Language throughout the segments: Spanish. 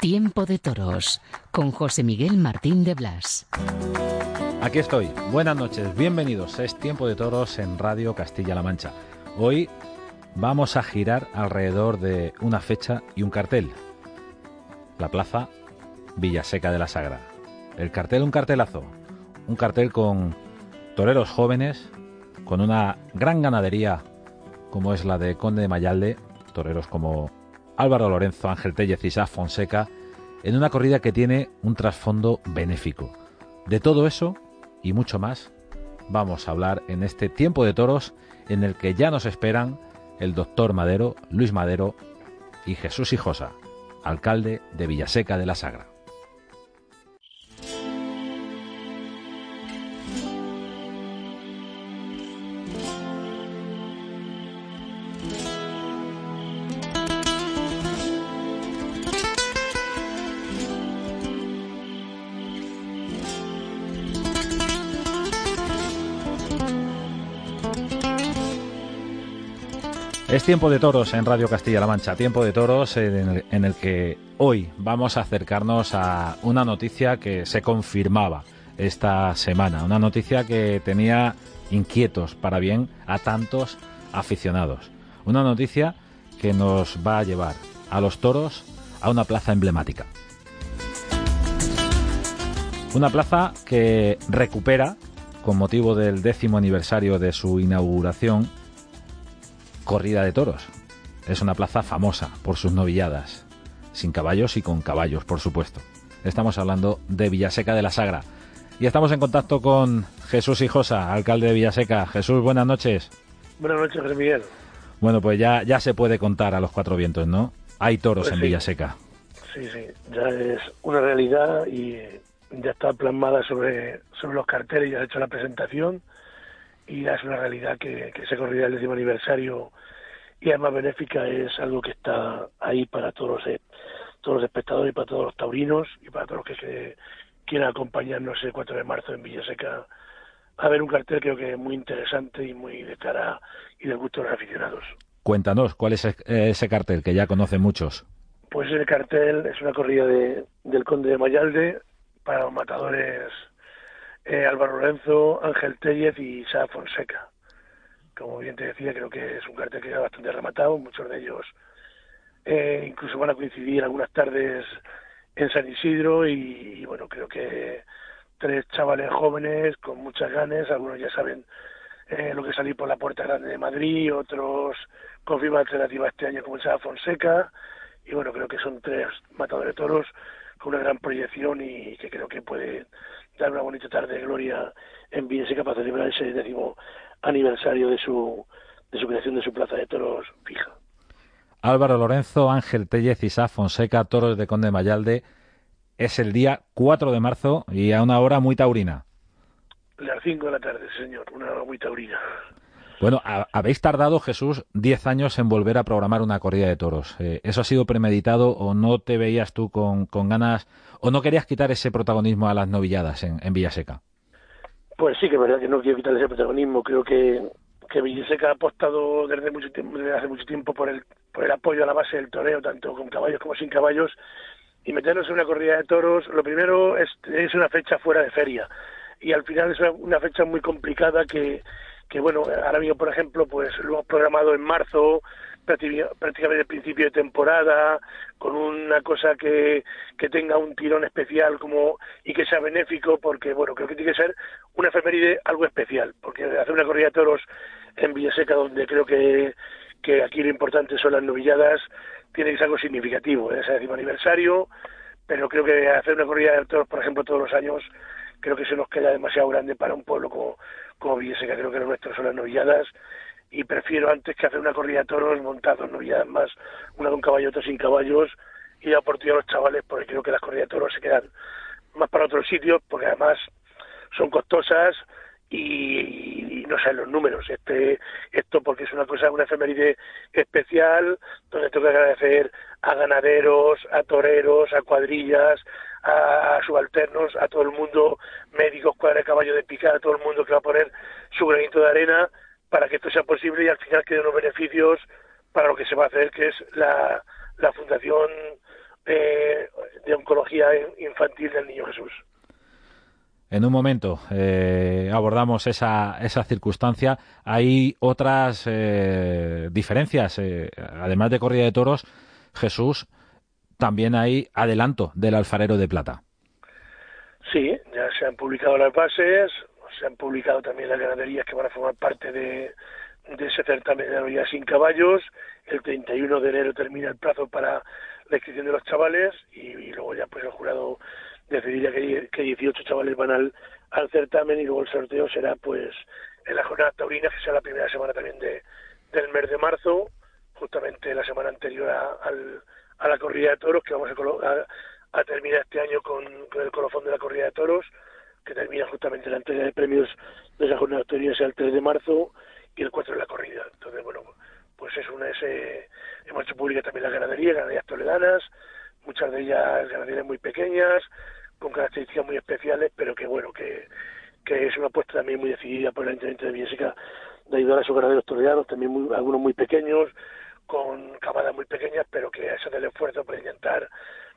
Tiempo de Toros con José Miguel Martín de Blas. Aquí estoy. Buenas noches. Bienvenidos. Es Tiempo de Toros en Radio Castilla-La Mancha. Hoy vamos a girar alrededor de una fecha y un cartel. La plaza Villaseca de la Sagra. El cartel, un cartelazo. Un cartel con toreros jóvenes, con una gran ganadería como es la de Conde de Mayalde, toreros como Álvaro Lorenzo, Ángel Tellez y Fonseca, en una corrida que tiene un trasfondo benéfico. De todo eso y mucho más vamos a hablar en este tiempo de toros en el que ya nos esperan el doctor Madero, Luis Madero y Jesús Hijosa, alcalde de Villaseca de la Sagra. Es tiempo de toros en Radio Castilla-La Mancha, tiempo de toros en el, que hoy vamos a acercarnos a una noticia que se confirmaba esta semana, una noticia que tenía inquietos para bien a tantos aficionados, una noticia que nos va a llevar a los toros a una plaza emblemática. Una plaza que recupera, con motivo del décimo aniversario de su inauguración, corrida de toros. Es una plaza famosa por sus novilladas, sin caballos y con caballos, por supuesto. Estamos hablando de Villaseca de la Sagra. Y estamos en contacto con Jesús Hijosa, alcalde de Villaseca. Jesús, buenas noches. Buenas noches, José Miguel. Bueno, pues ya, ya se puede contar a los cuatro vientos, ¿no? Hay toros Pues en sí. Villaseca. Sí, sí, ya es una realidad y ya está plasmada sobre, sobre los carteles, ya ha hecho la presentación y es una realidad que, que esa corrida del décimo aniversario y además benéfica es algo que está ahí para todos los, todos los espectadores y para todos los taurinos y para todos los que se quieran acompañarnos el 4 de marzo en Villaseca a ver un cartel creo que muy interesante y muy de cara y del gusto de los aficionados. Cuéntanos, ¿cuál es ese cartel que ya conocen muchos? Pues el cartel es una corrida de, del Conde de Mayalde para los matadores eh, Álvaro Lorenzo, Ángel Tellez y Sá Fonseca. Como bien te decía, creo que es un cartel que queda bastante rematado, muchos de ellos eh, incluso van a coincidir algunas tardes en San Isidro y, bueno, creo que tres chavales jóvenes con muchas ganas, algunos ya saben eh, lo que salir por la Puerta Grande de Madrid, otros con firma alternativa este año como el Sá Fonseca y bueno, creo que son tres matadores de toros con una gran proyección y que creo que puede dar una bonita tarde de gloria en Villaseca para celebrar ese décimo aniversario de su de su creación de su plaza de toros fija. Álvaro Lorenzo, Ángel Tellez y Sá Fonseca, toros de Conde Mayalde. Es el día 4 de marzo y a una hora muy taurina. Las 5 de la tarde, señor, una hora muy taurina. Bueno, ha- habéis tardado, Jesús, 10 años en volver a programar una corrida de toros. Eh, ¿Eso ha sido premeditado o no te veías tú con, ganas o no querías quitar ese protagonismo a las novilladas en, en Villaseca? Pues sí que es verdad que no quiero quitarle ese protagonismo. Creo que, que Villaseca ha apostado desde mucho tiempo, desde hace mucho tiempo por el, por el apoyo a la base del toreo, tanto con caballos como sin caballos. Y meternos en una corrida de toros, lo primero es, una fecha fuera de feria. Y al final es una fecha muy complicada que, que, bueno, ahora mismo, por ejemplo, pues lo hemos programado en marzo, prácti- prácticamente principio de temporada, con una cosa que, que tenga un tirón especial como y que sea benéfico, porque bueno, creo que tiene que ser una efeméride algo especial, porque hacer una corrida de toros en Villaseca, donde creo que, que aquí lo importante son las novilladas, tiene que ser algo significativo, es el décimo aniversario, pero creo que hacer una corrida de toros, por ejemplo, todos los años, creo que se nos queda demasiado grande para un pueblo como, como Villaseca, creo que lo nuestro son las novilladas, y prefiero antes que hacer una corrida de toros montados, novilladas más, una con caballo, otra sin caballos, y dar oportunidad a los chavales, porque creo que las corridas de toros se quedan más para otros sitios, porque además son costosas y, no sé los números. Este, esto porque es una cosa, una efeméride especial, donde tengo que agradecer a ganaderos, a toreros, a cuadrillas, a, a subalternos, a todo el mundo, médicos, cuadra de caballo de picar, a todo el mundo que va a poner su granito de arena para que esto sea posible y al final queden unos beneficios para lo que se va a hacer, que es la, la fundación de, oncología infantil del Niño Jesús. En un momento eh, abordamos esa, esa circunstancia. Hay otras eh, diferencias. Eh, además de corrida de toros, Jesús, también hay adelanto del alfarero de plata. Sí, ya se han publicado las bases, se han publicado también las ganaderías que van a formar parte de, ese certamen de ya sin caballos. El 31 de enero termina el plazo para la inscripción de los chavales y, luego ya pues el jurado decidirá que, que 18 chavales van al, certamen y luego el sorteo será pues en la jornada taurina que será la primera semana también de, del mes de marzo justamente la semana anterior al, a la corrida de toros que vamos a, a, terminar este año con, con, el colofón de la corrida de toros que termina justamente la entrega de premios de esa jornada sea el 3 de marzo y el 4 de la corrida. Entonces bueno pues es una ese hemos hecho pública también las ganaderías ganaderías toledanas muchas de ellas ganaderías muy pequeñas con características muy especiales, pero que bueno, que, que es una apuesta también muy decidida por el Ayuntamiento de Villaseca de ayudar a sus ganaderos toreanos, también muy, algunos muy pequeños, con camadas muy pequeñas, pero que hacen el esfuerzo para intentar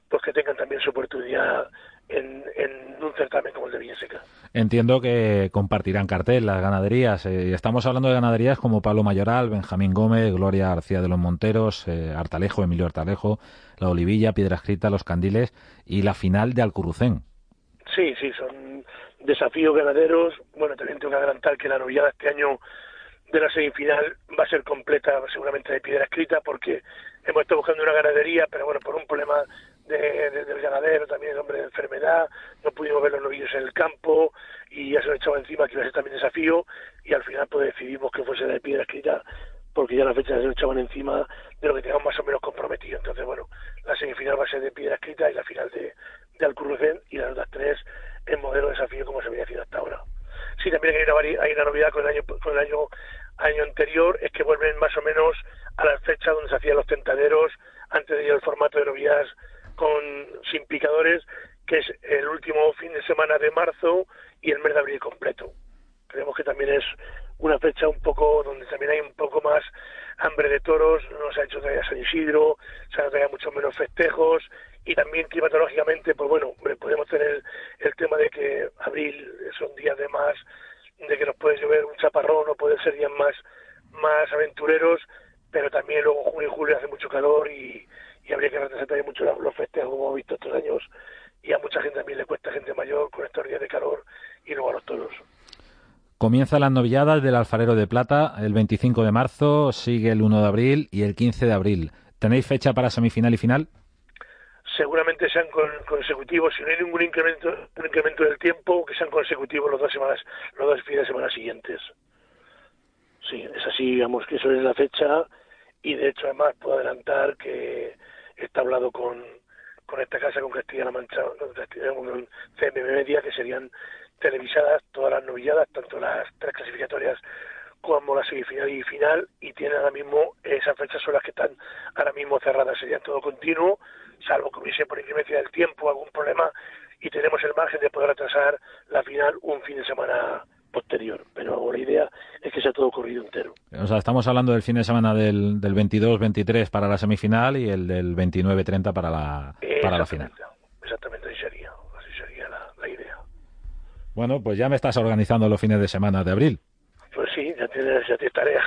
pues que tengan también su oportunidad en, en un certamen como el de Villaseca. Entiendo que compartirán cartel las ganaderías. Eh, estamos hablando de ganaderías como Pablo Mayoral, Benjamín Gómez, Gloria García de los Monteros, eh, Artalejo, Emilio Artalejo, La Olivilla, Piedra Escrita, Los Candiles y la final de Alcurucén. Sí, sí, son desafíos ganaderos. Bueno, también tengo que adelantar que la novillada este año de la semifinal va a ser completa seguramente de piedra escrita porque hemos estado buscando una ganadería, pero bueno, por un problema de, del ganadero, también el hombre de enfermedad, no pudimos ver los novillos en el campo y ya se lo echaba encima que iba a ser también desafío y al final pues decidimos que fuese de piedra escrita porque ya las fechas se lo echaban encima de lo que teníamos más o menos comprometido. Entonces, bueno, la semifinal va a ser de piedra escrita y la final de, de Alcurrucén y las otras tres en modelo de desafío como se había haciendo hasta ahora. Sí, también hay una, hay una novedad con el año con el año año anterior, es que vuelven más o menos a las fechas donde se hacían los tentaderos antes de ir al formato de novedades con sin picadores, que es el último fin de semana de marzo y el mes de abril completo. Creemos que también es una fecha un poco donde también hay un poco más hambre de toros, no se ha hecho todavía San Isidro, se han todavía mucho menos festejos y también climatológicamente, pues bueno, podemos tener el tema de que abril son días de más, de que nos puede llover un chaparrón o pueden ser días más, más aventureros, pero también luego junio y julio hace mucho calor y, y habría que retrasar mucho los festejos como hemos visto estos años y a mucha gente también le cuesta gente mayor con estos días de calor y luego a los toros. Comienza las novilladas del Alfarero de Plata el 25 de marzo, sigue el 1 de abril y el 15 de abril. ¿Tenéis fecha para semifinal y final? Seguramente sean consecutivos, si no hay ningún incremento, incremento del tiempo, que sean consecutivos los dos semanas, los dos fines de semana siguientes. Sí, es así, digamos que eso es la fecha y de hecho además puedo adelantar que está hablado con, con esta casa, con Castilla-La Mancha, con CMM Media, que serían televisadas todas las novilladas, tanto las tres clasificatorias como la semifinal y final, y tienen ahora mismo esas fechas son las que están ahora mismo cerradas, sería todo continuo, salvo que hubiese por inclemencia del tiempo algún problema y tenemos el margen de poder retrasar la final un fin de semana posterior, pero la idea es que sea todo corrido entero. O sea, estamos hablando del fin de semana del, del 22-23 para la semifinal y el del 29-30 para la, para la final. Exactamente, así sería, así sería la, idea. Bueno, pues ya me estás organizando los fines de semana de abril. Pues sí, ya tienes, ya tienes tarea.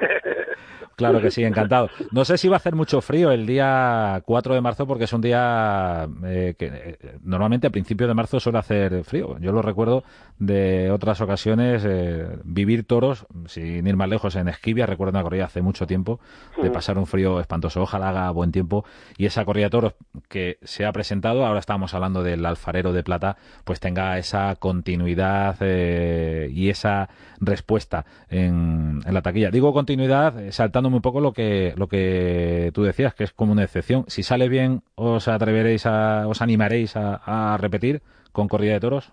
Claro que sí, encantado. No sé si va a hacer mucho frío el día 4 de marzo porque es un día eh, que eh, normalmente a principios de marzo suele hacer frío. Yo lo recuerdo de otras ocasiones eh, vivir toros, sin ir más lejos, en Esquivia. Recuerdo una corrida hace mucho tiempo de pasar un frío espantoso. Ojalá haga buen tiempo. Y esa corrida de toros que se ha presentado, ahora estamos hablando del alfarero de plata, pues tenga esa continuidad y esa respuesta en, en la taquilla. Digo continuidad saltando un poco lo que, lo que tú decías, que es como una excepción. Si sale bien, ¿os atreveréis a, os animaréis a, repetir con corrida de toros?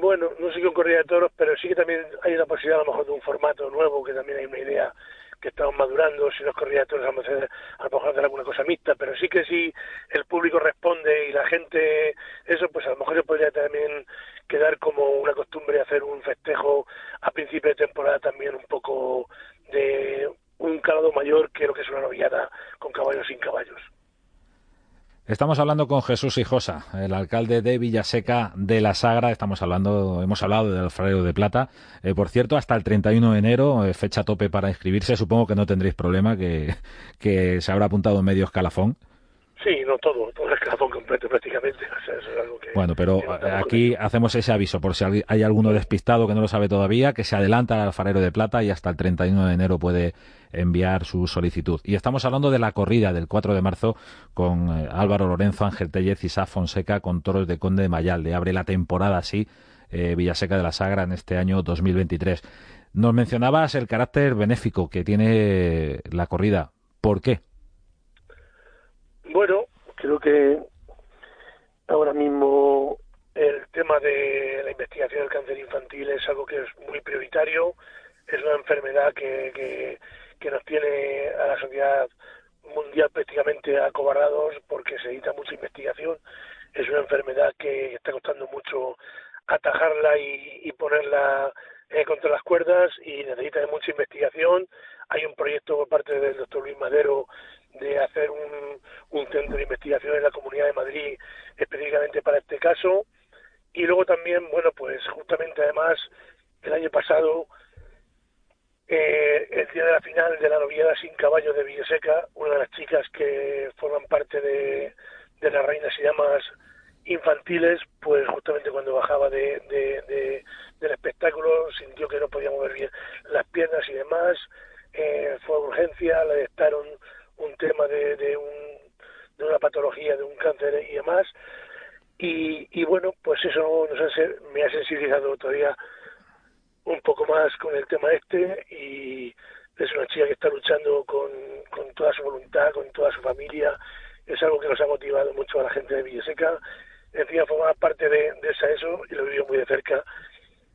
Bueno, no sé con corrida de toros, pero sí que también hay una posibilidad a lo mejor de un formato nuevo, que también hay una idea que estamos madurando, si no es corrida de toros vamos a, hacer, a lo mejor hacer alguna cosa mixta, pero sí que si el público responde y la gente, eso pues a lo mejor se podría también quedar como una costumbre hacer un festejo a principio de temporada también un poco de un calado mayor que lo que es una novillada con caballos sin caballos. Estamos hablando con Jesús Hijosa, el alcalde de Villaseca de la Sagra. Estamos hablando, hemos hablado del alfarero de plata. Eh, por cierto, hasta el 31 de enero, eh, fecha tope para inscribirse. Supongo que no tendréis problema, que, se habrá apuntado medio escalafón. Sí, no todo, todo el escalafón completo prácticamente. Bueno, pero aquí hacemos ese aviso por si hay alguno despistado que no lo sabe todavía, que se adelanta al alfarero de plata y hasta el 31 de enero puede enviar su solicitud. Y estamos hablando de la corrida del 4 de marzo con eh, Álvaro Lorenzo, Ángel Tellez y Sá Fonseca con toros de Conde de Mayalde. Abre la temporada así eh, Villaseca de la Sagra en este año 2023. Nos mencionabas el carácter benéfico que tiene la corrida. ¿Por qué? Bueno, creo que ahora mismo el tema de la investigación del cáncer infantil es algo que es muy prioritario. Es una enfermedad que, que, nos tiene a la sociedad mundial prácticamente acobardados porque se necesita mucha investigación. Es una enfermedad que está costando mucho atajarla y, ponerla eh, contra las cuerdas y necesita de mucha investigación. Hay un proyecto por parte del doctor Luis Madero de hacer un, un centro de investigación en la Comunidad de Madrid específicamente para este caso. Y luego también, bueno, pues justamente además el año pasado eh, el día de la final de la noviada sin caballo de Villaseca, una de las chicas que forman parte de, de las reinas y damas infantiles, pues justamente cuando bajaba de, del espectáculo sintió que no podía mover bien las piernas y demás, eh, fue a urgencia, le detectaron un tema de, de, un, de una patología, de un cáncer y demás, y, y bueno, pues eso nos me ha sensibilizado todavía un poco más con el tema este y es una chica que está luchando con, con toda su voluntad, con toda su familia. Es algo que nos ha motivado mucho a la gente de Villaseca. Encima formaba parte de, de esa eso y lo vivido muy de cerca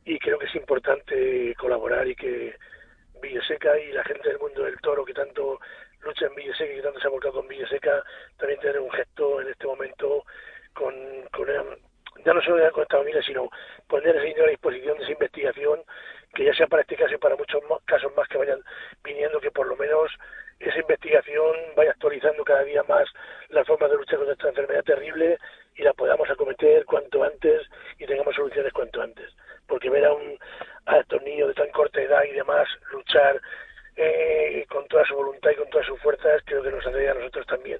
y creo que es importante colaborar y que Villaseca y la gente del mundo del toro que tanto lucha en Villaseca y que tanto se ha volcado con Villaseca también tener un gesto en este momento con, con ya no solo con esta familia, sino poner a disposición de esa investigación, que ya sea para este caso y para muchos casos más que vayan viniendo, que por lo menos esa investigación vaya actualizando cada día más las formas de luchar contra esta enfermedad terrible y la podamos acometer cuanto antes y tengamos soluciones cuanto antes. Porque ver a, un, a estos niños de tan corta edad y demás luchar eh, con toda su voluntad y con todas sus fuerzas, creo que nos hace a nosotros también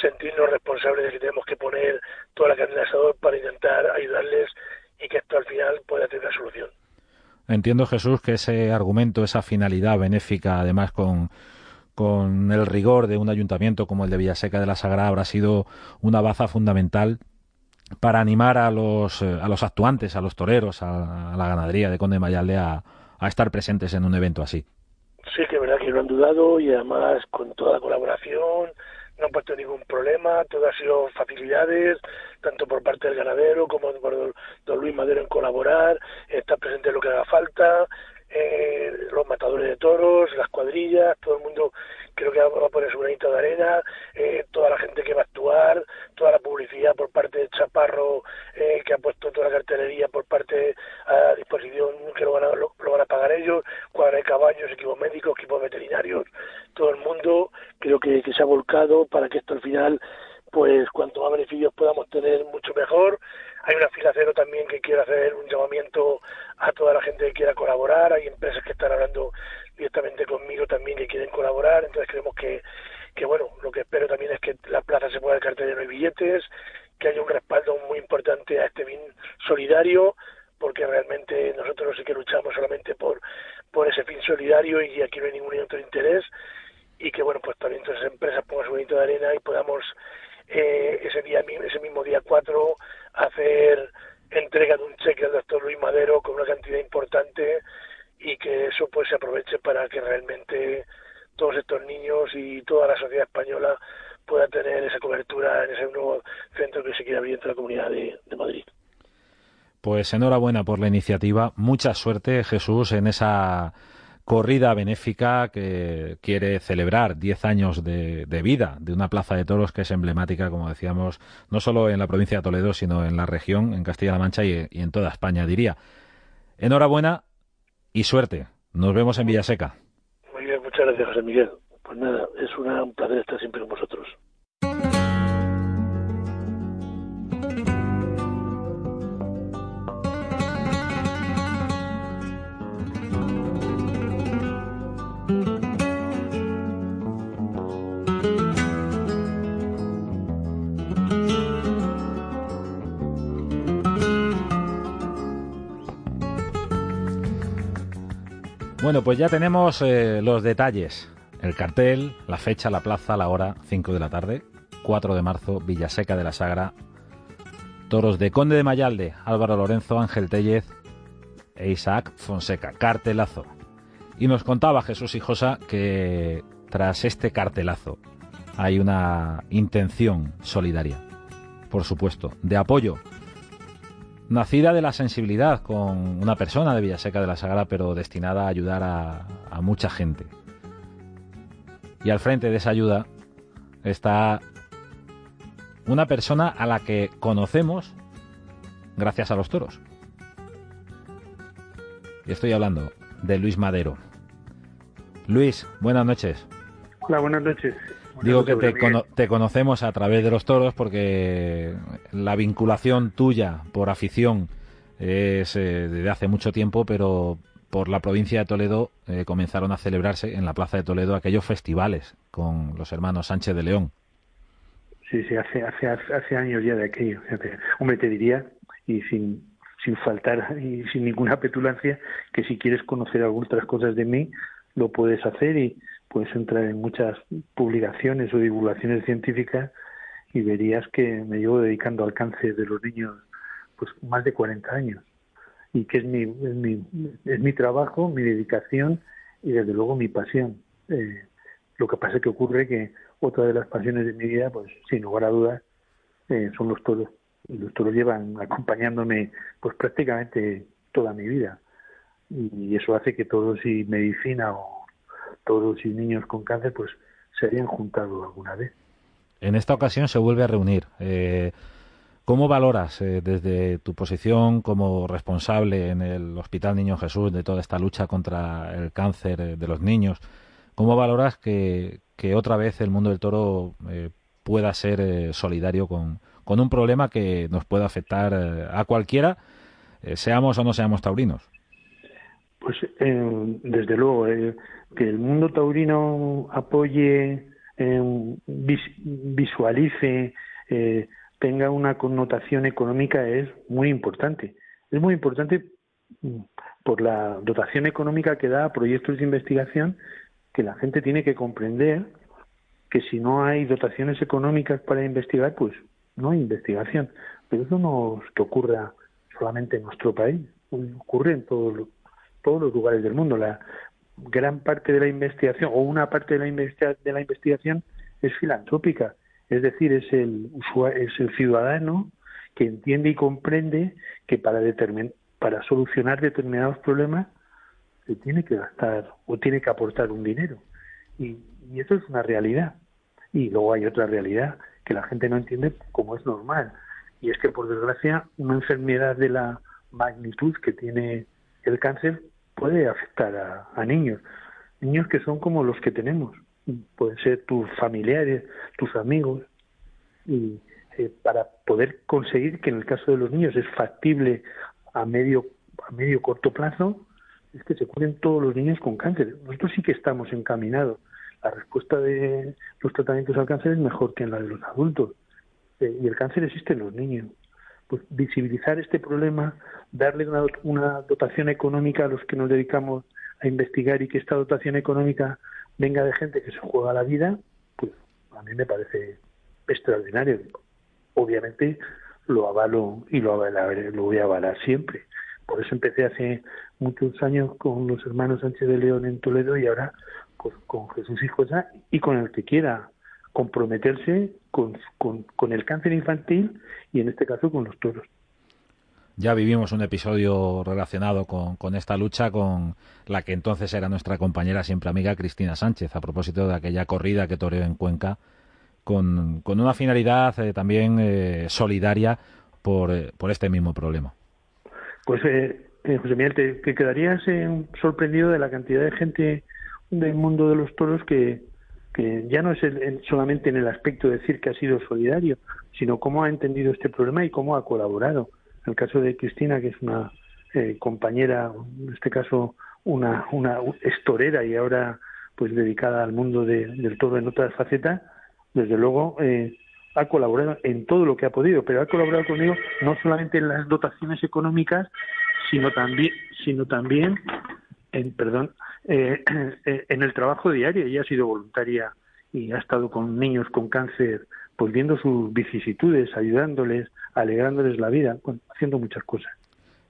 sentirnos responsables de que tenemos que poner toda la carne asador para intentar ayudarles y que esto al final pueda tener una solución. Entiendo, Jesús, que ese argumento, esa finalidad benéfica, además con, con el rigor de un ayuntamiento como el de Villaseca de la Sagrada, habrá sido una baza fundamental para animar a los, eh, a los actuantes, a los toreros, a, la ganadería de Conde Mayalde a estar presentes en un evento así. Sí, que es verdad que no han dudado y además con toda la colaboración, no han puesto ningún problema, todo ha sido facilidades, tanto por parte del ganadero como por don Luis Madero en colaborar, estar presente en lo que haga falta, eh, los matadores de toros, las cuadrillas, todo el mundo creo que va a poner su granito de arena, eh, toda la gente que va a actuar, toda la publicidad por parte de Chaparro, eh, que ha puesto toda la cartelería por parte a disposición, que lo van a, lo, van a pagar ellos, cuadra de caballos, equipos médicos, equipos veterinarios, todo el mundo creo que, que se ha volcado para que esto al final pues cuanto más beneficios podamos tener, mucho mejor. Hay una fila cero también que quiere hacer un llamamiento a toda la gente que quiera colaborar. Hay empresas que están hablando directamente conmigo también que quieren colaborar. Entonces creemos que, que bueno, lo que espero también es que la plaza se pueda cartel de billetes, que haya un respaldo muy importante a este bien solidario, porque realmente nosotros sí que luchamos solamente por, por ese fin solidario y aquí no hay ningún otro interés y que bueno pues también todas esas empresas pongan su bonito de arena y podamos eh, ese día ese mismo día 4 hacer entrega de un cheque al doctor Luis Madero con una cantidad importante y que eso pues se aproveche para que realmente todos estos niños y toda la sociedad española pueda tener esa cobertura en ese nuevo centro que se quiere abrir dentro de la comunidad de Madrid. Pues enhorabuena por la iniciativa. Mucha suerte, Jesús, en esa corrida benéfica que quiere celebrar 10 años de, vida de una plaza de toros que es emblemática, como decíamos, no solo en la provincia de Toledo, sino en la región, en Castilla-La Mancha y, en toda España, diría. Enhorabuena y suerte. Nos vemos en Villaseca. Muy bien, muchas gracias, José Miguel. Pues nada, es una, un placer estar siempre con vosotros. Bueno, pues ya tenemos eh, los detalles. El cartel, la fecha, la plaza, la hora, 5 de la tarde, 4 de marzo, Villaseca de la Sagra. Toros de Conde de Mayalde, Álvaro Lorenzo, Ángel Tellez e Isaac Fonseca. Cartelazo. Y nos contaba Jesús Hijosa que tras este cartelazo hay una intención solidaria, por supuesto, de apoyo nacida de la sensibilidad con una persona de Villaseca de la Sagrada, pero destinada a ayudar a, mucha gente. Y al frente de esa ayuda está una persona a la que conocemos gracias a los toros. Y estoy hablando de Luis Madero. Luis, buenas noches. Hola, buenas noches. Digo que te, conocemos a través de los toros porque la vinculación tuya por afición es eh, desde hace mucho tiempo, pero por la provincia de Toledo eh, comenzaron a celebrarse en la Plaza de Toledo aquellos festivales con los hermanos Sánchez de León. Sí, sí, hace, hace, hace años ya de aquello. Hombre, te diría, y sin, sin faltar y sin ninguna petulancia, que si quieres conocer algunas otras cosas de mí, lo puedes hacer y puedes entrar en muchas publicaciones o divulgaciones científicas y verías que me llevo dedicando al cáncer de los niños pues más de 40 años y que es mi, es mi, es mi trabajo, mi dedicación y desde luego mi pasión. Eh, lo que pasa es que ocurre que otra de las pasiones de mi vida, pues sin lugar a dudas, eh, son los toros. Y los toros llevan acompañándome pues prácticamente toda mi vida. Y eso hace que todos y medicina o todos y niños con cáncer pues se harían juntado alguna vez. En esta ocasión se vuelve a reunir. Eh, ¿Cómo valoras eh, desde tu posición como responsable en el Hospital Niño Jesús de toda esta lucha contra el cáncer eh, de los niños? ¿Cómo valoras que, otra vez el mundo del toro pueda ser solidario con, con, un problema que nos pueda afectar a cualquiera, seamos o no seamos taurinos? Pues desde luego, que el mundo taurino apoye, eh, visualice, eh, tenga una connotación económica es muy importante. Es muy importante mm, por la dotación económica que da a proyectos de investigación que la gente tiene que comprender que si no hay dotaciones económicas para investigar, pues no hay investigación. Pero eso no es que ocurra solamente en nuestro país, ocurre en todos todos los lugares del mundo. La, gran parte de la investigación o una parte de la, de la investigación es filantrópica, es decir, es el, es el ciudadano que entiende y comprende que para, para solucionar determinados problemas se tiene que gastar o tiene que aportar un dinero. Y, y eso es una realidad. Y luego hay otra realidad que la gente no entiende como es normal. Y es que, por desgracia, una enfermedad de la magnitud que tiene el cáncer puede afectar a, niños, niños que son como los que tenemos, pueden ser tus familiares, tus amigos, y eh, para poder conseguir que en el caso de los niños es factible a medio a medio corto plazo, es que se curen todos los niños con cáncer. Nosotros sí que estamos encaminados. La respuesta de los tratamientos al cáncer es mejor que en la de los adultos. Eh, y el cáncer existe en los niños pues, visibilizar este problema, darle una, dotación económica a los que nos dedicamos a investigar y que esta dotación económica venga de gente que se juega la vida, pues a mí me parece extraordinario. Obviamente lo avalo y lo, lo voy a avalar siempre. Por eso empecé hace muchos años con los hermanos Sánchez de León en Toledo y ahora pues, con Jesús y José y con el que quiera comprometerse con, con, el cáncer infantil y en este caso con los toros. Ya vivimos un episodio relacionado con, con, esta lucha con la que entonces era nuestra compañera siempre amiga Cristina Sánchez, a propósito de aquella corrida que toreó en Cuenca, con, con una finalidad eh, también eh, solidaria por, eh, por, este mismo problema. Pues, José Miguel, te, te quedarías sorprendido de la cantidad de gente del mundo de los toros que, que ya no es solamente en el aspecto de decir que ha sido solidario, sino cómo ha entendido este problema y cómo ha colaborado. En el caso de Cristina, que es una eh, compañera, en este caso una, una estorera y ahora pues dedicada al mundo del todo en otras facetas, desde luego eh, ha colaborado en todo lo que ha podido, pero ha colaborado conmigo no solamente en las dotaciones económicas, sino también, sino también en, perdón, eh, en el trabajo diario. Ella ha sido voluntaria y ha estado con niños con cáncer, pues viendo sus vicisitudes, ayudándoles, alegrándoles la vida, haciendo muchas cosas.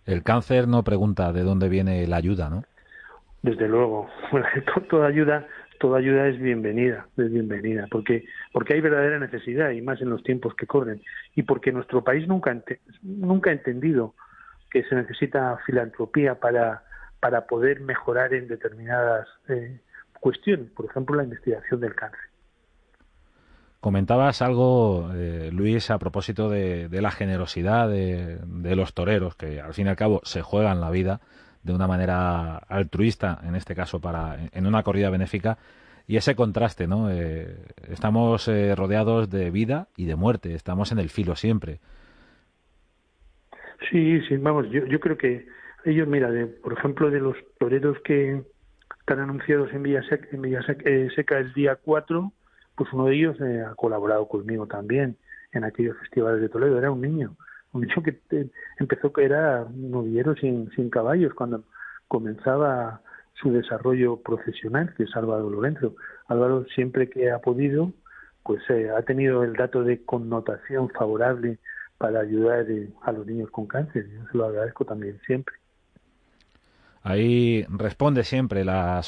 El cáncer no pregunta de dónde viene la ayuda, ¿no? Desde luego, toda ayuda, toda ayuda es bienvenida, es bienvenida, porque porque hay verdadera necesidad y más en los tiempos que corren y porque nuestro país nunca nunca ha entendido que se necesita filantropía para para poder mejorar en determinadas eh, cuestiones, por ejemplo la investigación del cáncer. Comentabas algo, eh, Luis, a propósito de, la generosidad de, los toreros, que al fin y al cabo se juegan la vida de una manera altruista, en este caso para en una corrida benéfica, y ese contraste, ¿no? Eh, estamos eh, rodeados de vida y de muerte, estamos en el filo siempre. Sí, sí, vamos, yo, yo creo que ellos, mira, de, por ejemplo, de los toreros que están anunciados en Villaseca, en Villaseca el día 4, pues uno de ellos eh, ha colaborado conmigo también en aquellos festivales de Toledo. Era un niño, un niño que eh, empezó que era novillero sin, sin caballos cuando comenzaba su desarrollo profesional, que es Álvaro Lorenzo. Álvaro siempre que ha podido, pues eh, ha tenido el dato de connotación favorable para ayudar a los niños con cáncer. Yo se lo agradezco también siempre. Ahí responde siempre la,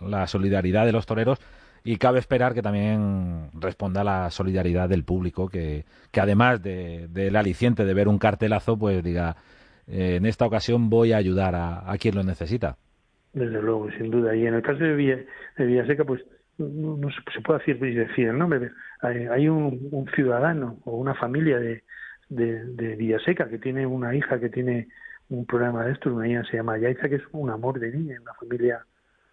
la solidaridad de los toreros y cabe esperar que también responda la solidaridad del público, que, además del aliciente de ver un cartelazo, pues diga, eh, en esta ocasión voy a ayudar a, quien lo necesita. Desde luego, sin duda. Y en el caso de, Villa, de Villaseca, pues no, se, puede decir, el nombre, hay, hay un, ciudadano o una familia de, de, de, Villaseca que tiene una hija que tiene un programa de estos, una niña se llama Yaiza, que es un amor de niña, una familia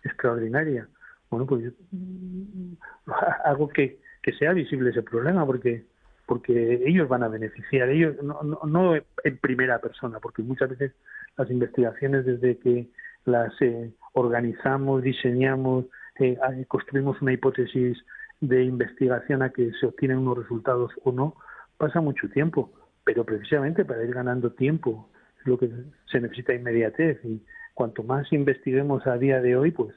extraordinaria. Bueno, pues hago que, que sea visible ese problema porque porque ellos van a beneficiar, ellos no, no, en primera persona, porque muchas veces las investigaciones desde que las eh, organizamos, diseñamos, eh, construimos una hipótesis de investigación a que se obtienen unos resultados o no, pasa mucho tiempo, pero precisamente para ir ganando tiempo lo que se necesita inmediatez y cuanto más investiguemos a día de hoy, pues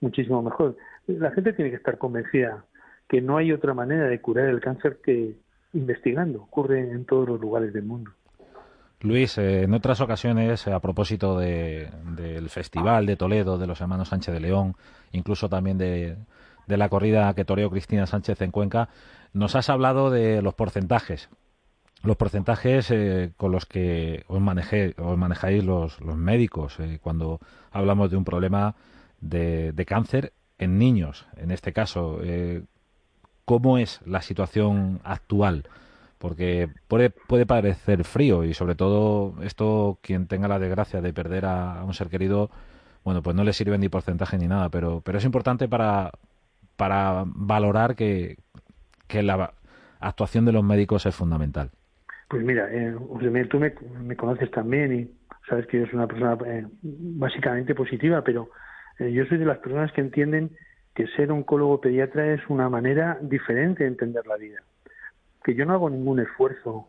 muchísimo mejor. La gente tiene que estar convencida que no hay otra manera de curar el cáncer que investigando. Ocurre en todos los lugares del mundo. Luis, eh, en otras ocasiones, a propósito del Festival de Toledo de los hermanos Sánchez de León, incluso también de, la corrida que toreó Cristina Sánchez en Cuenca, nos has hablado de los porcentajes. Los porcentajes eh, con los que os, manejé, os manejáis los, los médicos eh, cuando hablamos de un problema de, cáncer en niños, en este caso. Eh, ¿Cómo es la situación actual? Porque puede, puede parecer frío y sobre todo esto, quien tenga la desgracia de perder a, un ser querido, bueno, pues no le sirve ni porcentaje ni nada, pero, pero es importante para, para valorar que, que la actuación de los médicos es fundamental. Pues mira, eh, tú me, conoces también y sabes que yo soy una persona eh, básicamente positiva, pero eh, yo soy de las personas que entienden que ser oncólogo pediatra es una manera diferente de entender la vida. Que yo no hago ningún esfuerzo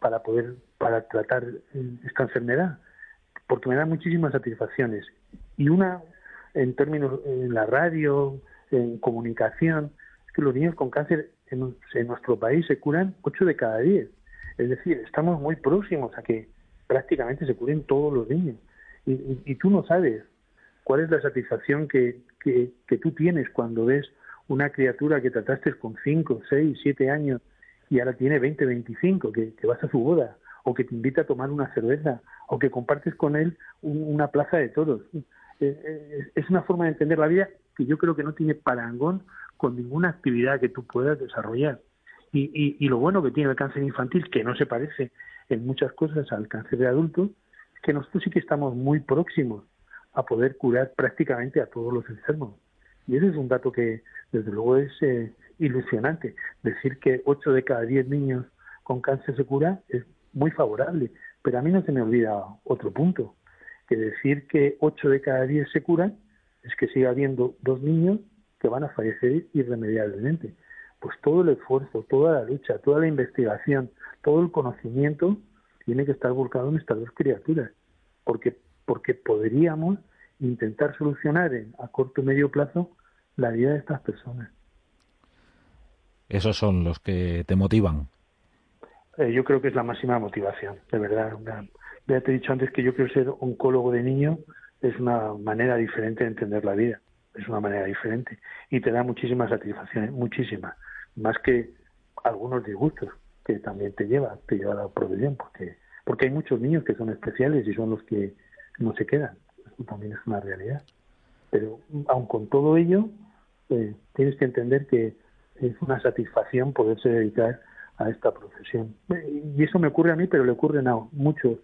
para poder para tratar esta enfermedad, porque me da muchísimas satisfacciones. Y una, en términos en la radio, en comunicación, es que los niños con cáncer en, nuestro país se curan 8 de cada 10. Es decir, estamos muy próximos a que prácticamente se curen todos los niños. y tú no sabes ¿Cuál es la satisfacción que, que, tú tienes cuando ves una criatura que trataste con 5, 6, 7 años y ahora tiene 20, 25, que, que vas a su boda, o que te invita a tomar una cerveza, o que compartes con él una plaza de toros? Eh, eh, es una forma de entender la vida que yo creo que no tiene parangón con ninguna actividad que tú puedas desarrollar. Y, y, lo bueno que tiene el cáncer infantil, que no se parece en muchas cosas al cáncer de adulto, es que nosotros sí que estamos muy próximos a poder curar prácticamente a todos los enfermos. Y ese es un dato que, desde luego, es eh, ilusionante. Decir que 8 de cada 10 niños con cáncer se cura es muy favorable. Pero a mí no se me olvida otro punto, que decir que 8 de cada 10 se curan es que sigue habiendo dos niños que van a fallecer irremediablemente. Pues todo el esfuerzo, toda la lucha, toda la investigación, todo el conocimiento tiene que estar volcado en estas dos criaturas, porque porque podríamos intentar solucionar a corto y medio plazo la vida de estas personas. Esos son los que te motivan. Eh, yo creo que es la máxima motivación, de verdad. ya te he dicho antes que yo quiero ser oncólogo de niño, es una manera diferente de entender la vida, es una manera diferente y te da muchísimas satisfacciones, muchísimas, más que algunos disgustos que también te lleva, te lleva a la profesión, porque, porque hay muchos niños que son especiales y son los que no se quedan, eso también es una realidad. Pero aun con todo ello, eh, tienes que entender que es una satisfacción poderse dedicar a esta profesión. Y eso me ocurre a mí, pero le ocurren a muchos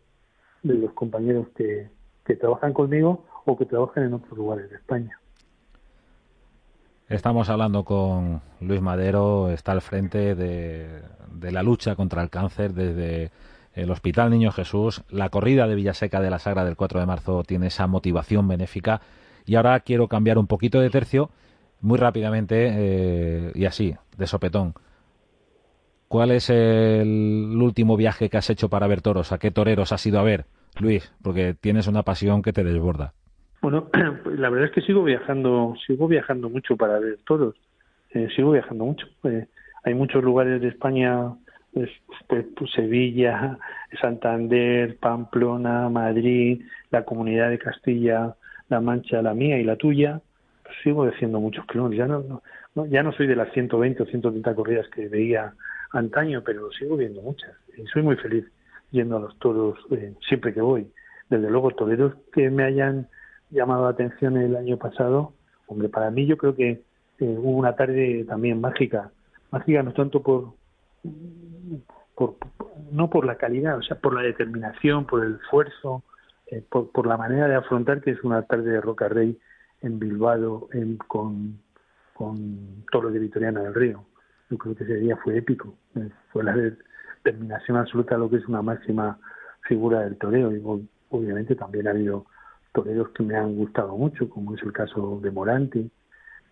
de los compañeros que, que trabajan conmigo o que trabajan en otros lugares de España. Estamos hablando con Luis Madero, está al frente de, la lucha contra el cáncer desde el Hospital Niño Jesús. La corrida de Villaseca de la Sagra del 4 de marzo tiene esa motivación benéfica. Y ahora quiero cambiar un poquito de tercio, muy rápidamente eh, y así, de sopetón. ¿Cuál es el último viaje que has hecho para ver toros? ¿A qué toreros has ido a ver, Luis? Porque tienes una pasión que te desborda. Bueno, pues la verdad es que sigo viajando, sigo viajando mucho para ver toros. Eh, sigo viajando mucho. Eh, hay muchos lugares de España, pues, pues, Sevilla, Santander, Pamplona, Madrid, la Comunidad de Castilla, La Mancha, la mía y la tuya. sigo haciendo muchos kilómetros. Ya no, no, ya no soy de las 120 o 130 corridas que veía antaño, pero sigo viendo muchas. Y soy muy feliz yendo a los toros eh, siempre que voy. Desde luego, toreros que me hayan llamado la atención el año pasado, hombre, para mí yo creo que eh, hubo una tarde también mágica. Mágica no tanto por, por, no por la calidad, o sea, por la determinación, por el esfuerzo, eh, por, la manera de afrontar que es una tarde de Roca Rey en Bilbao en, con, con Toro de Vitoriana del Río yo creo que ese día fue épico. Fue la determinación absoluta de lo que es una máxima figura del toreo. Y obviamente también ha habido toreros que me han gustado mucho, como es el caso de Moranti.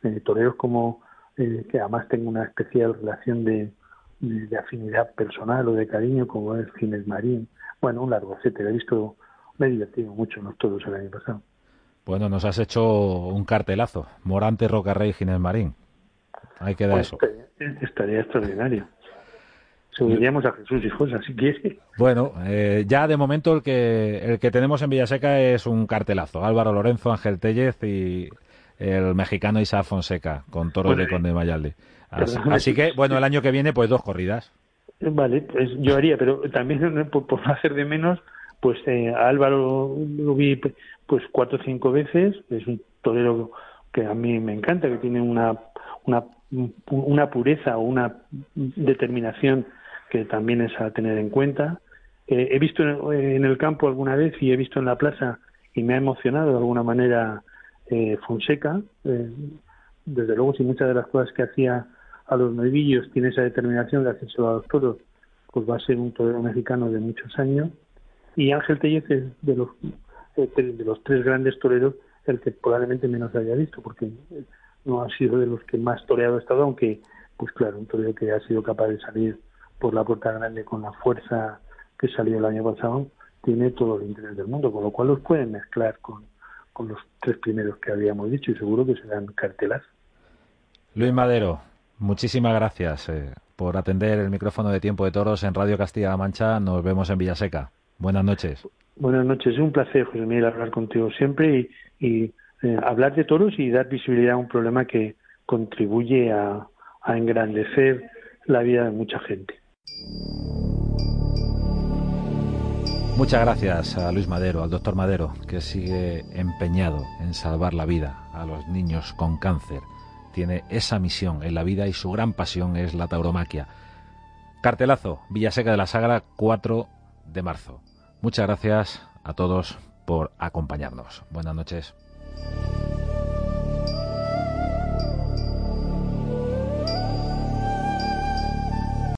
Eh, toreros como eh, que además tengo una especial relación de, de, afinidad personal o de cariño, como es Ginés Marín. Bueno, un largo etcétera. He visto, me he divertido mucho en los toros el año pasado. Bueno, nos has hecho un cartelazo. Morante, Rocarrey, Ginés Marín. Ahí queda pues eso. Estaría, extraordinario. Subiríamos a Jesús José, si quiere. Bueno, eh, ya de momento el que, el que tenemos en Villaseca es un cartelazo. Álvaro Lorenzo, Ángel Tellez y el mexicano Isa Fonseca, con toros de Conde Mayalde. Así, que, bueno, el año que viene, pues dos corridas. Vale, pues yo haría, pero también por, por hacer de menos, pues eh, a Álvaro lo vi pues cuatro o cinco veces. Es un torero que a mí me encanta, que tiene una, una una pureza o una determinación que también es a tener en cuenta. Eh, he visto en, el campo alguna vez y he visto en la plaza y me ha emocionado de alguna manera eh, Fonseca. Eh, desde luego, si muchas de las cosas que hacía a los novillos tiene esa determinación de hacerse a los toros, pues va a ser un torero mexicano de muchos años. Y Ángel Tellez es de los, de los tres grandes toreros el que probablemente menos haya visto, porque no ha sido de los que más toreado ha estado, aunque, pues claro, un toreo que ha sido capaz de salir por la puerta grande con la fuerza que salió el año pasado, tiene todo el interés del mundo, con lo cual los pueden mezclar con, con los tres primeros que habíamos dicho y seguro que serán cartelas. Luis Madero, muchísimas gracias eh, por atender el micrófono de Tiempo de Toros en Radio Castilla-La Mancha. Nos vemos en Villaseca. Buenas noches. Buenas noches, es un placer, José Miguel, hablar contigo siempre y, y eh, hablar de toros y dar visibilidad a un problema que contribuye a, a engrandecer la vida de mucha gente. Muchas gracias a Luis Madero, al doctor Madero, que sigue empeñado en salvar la vida a los niños con cáncer. Tiene esa misión en la vida y su gran pasión es la tauromaquia. Cartelazo, Villaseca de la Sagra, 4 de marzo. Muchas gracias a todos por acompañarnos. Buenas noches.